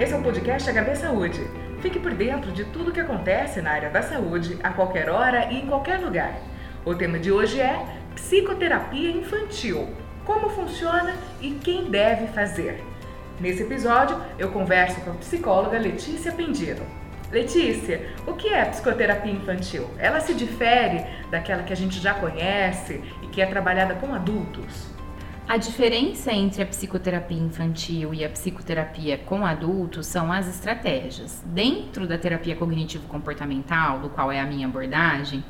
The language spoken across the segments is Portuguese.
Esse é o podcast HB Saúde. Fique por dentro de tudo o que acontece na área da saúde, a qualquer hora e em qualquer lugar. O tema de hoje é psicoterapia infantil. Como funciona e quem deve fazer. Nesse episódio, eu converso com a psicóloga Letícia Pendino. Letícia, o que é psicoterapia infantil? Ela se difere daquela que a gente já conhece e que é trabalhada com adultos? A diferença entre a psicoterapia infantil e a psicoterapia com adultos são as estratégias. Dentro da terapia cognitivo-comportamental, do qual é a minha abordagem,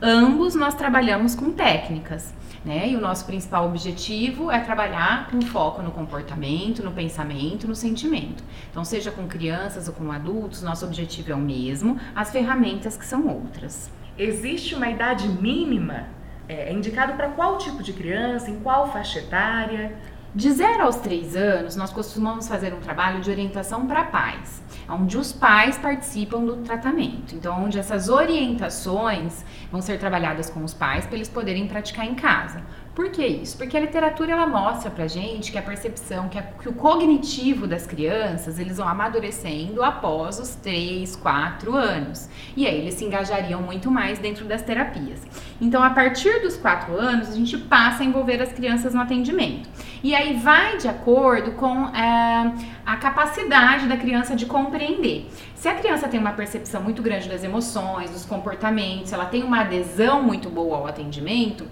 ambos nós trabalhamos com técnicas, né? E o nosso principal objetivo é trabalhar com foco no comportamento, no pensamento, no sentimento. Então, seja com crianças ou com adultos, nosso objetivo é o mesmo, as ferramentas que são outras. Existe uma idade mínima é, é indicado para qual tipo de criança, em qual faixa etária? De 0 aos 3 anos, nós costumamos fazer um trabalho de orientação para pais, onde os pais participam do tratamento. Então, onde essas orientações vão ser trabalhadas com os pais para eles poderem praticar em casa. Por que isso? Porque a literatura ela mostra pra gente que a percepção, que, a, que, o cognitivo das crianças, eles vão amadurecendo após os 3, 4 anos. E aí eles se engajariam muito mais dentro das terapias. Então, a partir dos 4 anos, a gente passa a envolver as crianças no atendimento. E aí vai de acordo com é, a capacidade da criança de compreender. Se a criança tem uma percepção muito grande das emoções, dos comportamentos, ela tem uma adesão muito boa ao atendimento,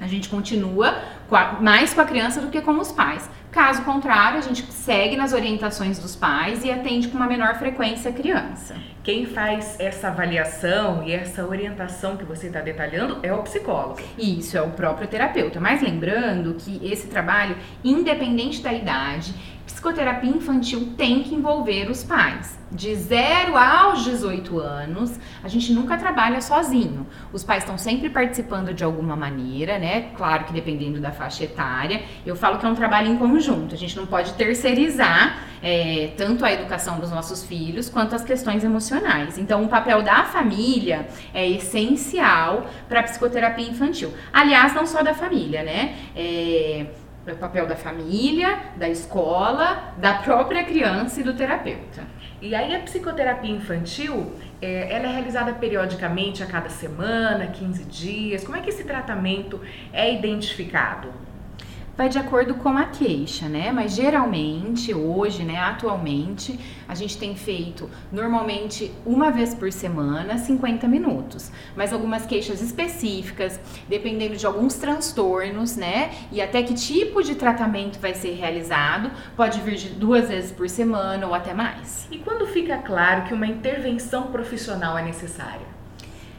a gente continua com a, mais com a criança do que com os pais. Caso contrário, a gente segue nas orientações dos pais e atende com uma menor frequência a criança. Quem faz essa avaliação e essa orientação que você está detalhando é o psicólogo. Isso, é o próprio terapeuta. Mas lembrando que esse trabalho, independente da idade, psicoterapia infantil tem que envolver os pais. De 0 aos 18 anos, a gente nunca trabalha sozinho. Os pais estão sempre participando de alguma maneira, né? Claro que dependendo da faixa etária. Eu falo que é um trabalho em conjunto. A gente não pode terceirizar é, tanto a educação dos nossos filhos quanto as questões emocionais. Então, o papel da família é essencial para a psicoterapia infantil. Aliás, não só da família, né? É, é o papel da família, da escola, da própria criança e do terapeuta. E aí a psicoterapia infantil, é, ela é realizada periodicamente a cada semana, 15 dias. Como é que esse tratamento é identificado? Vai de acordo com a queixa, né? Mas geralmente, hoje, né, atualmente, a gente tem feito normalmente uma vez por semana, 50 minutos. Mas algumas queixas específicas, dependendo de alguns transtornos, né? E até que tipo de tratamento vai ser realizado, pode vir de duas vezes por semana ou até mais. E quando fica claro que uma intervenção profissional é necessária?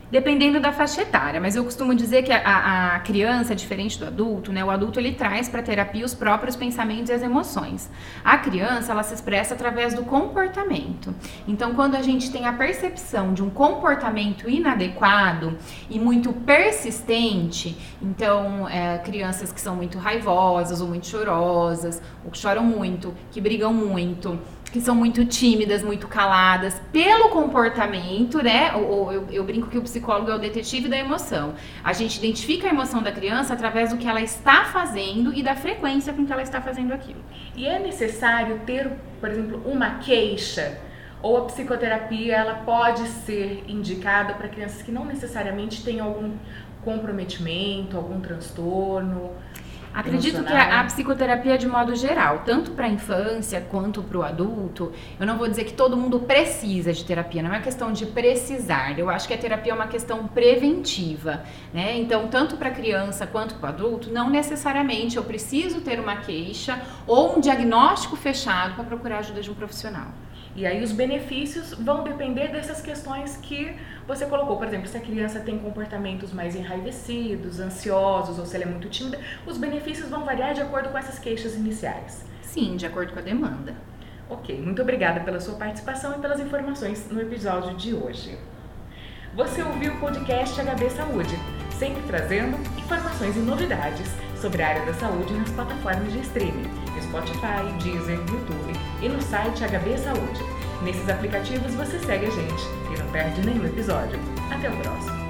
Dependendo da faixa etária, mas eu costumo dizer que a, a criança, diferente do adulto, né? O adulto ele traz para a terapia os próprios pensamentos e as emoções. A criança ela se expressa através do comportamento. Então, quando a gente tem a percepção de um comportamento inadequado e muito persistente, então é, crianças que são muito raivosas ou muito chorosas, ou que choram muito, que brigam muito que são muito tímidas, muito caladas, pelo comportamento, né? Ou, eu, eu, brinco que o psicólogo é o detetive da emoção. A gente identifica a emoção da criança através do que ela está fazendo e da frequência com que ela está fazendo aquilo. E é necessário ter, por exemplo, uma queixa ou a psicoterapia ela pode ser indicada para crianças que não necessariamente têm algum comprometimento, algum transtorno. Acredito que a, a, psicoterapia, de modo geral, tanto para a infância quanto para o adulto, eu não vou dizer que todo mundo precisa de terapia, não é questão de precisar. Eu acho que a terapia é uma questão preventiva, né? Então, tanto para a criança quanto para o adulto, não necessariamente eu preciso ter uma queixa ou um diagnóstico fechado para procurar ajuda de um profissional. E aí os benefícios vão depender dessas questões que você colocou. Por exemplo, se a criança tem comportamentos mais enraivecidos, ansiosos ou se ela é muito tímida, os benefícios vão variar de acordo com essas queixas iniciais. Sim, de acordo com a demanda. Ok, muito obrigada pela sua participação e pelas informações no episódio de hoje. Você ouviu o podcast HB Saúde, sempre trazendo informações e novidades sobre a área da saúde nas plataformas de streaming, Spotify, Deezer, YouTube e no site HB Saúde. Nesses aplicativos você segue a gente e não perde nenhum episódio. Até o próximo!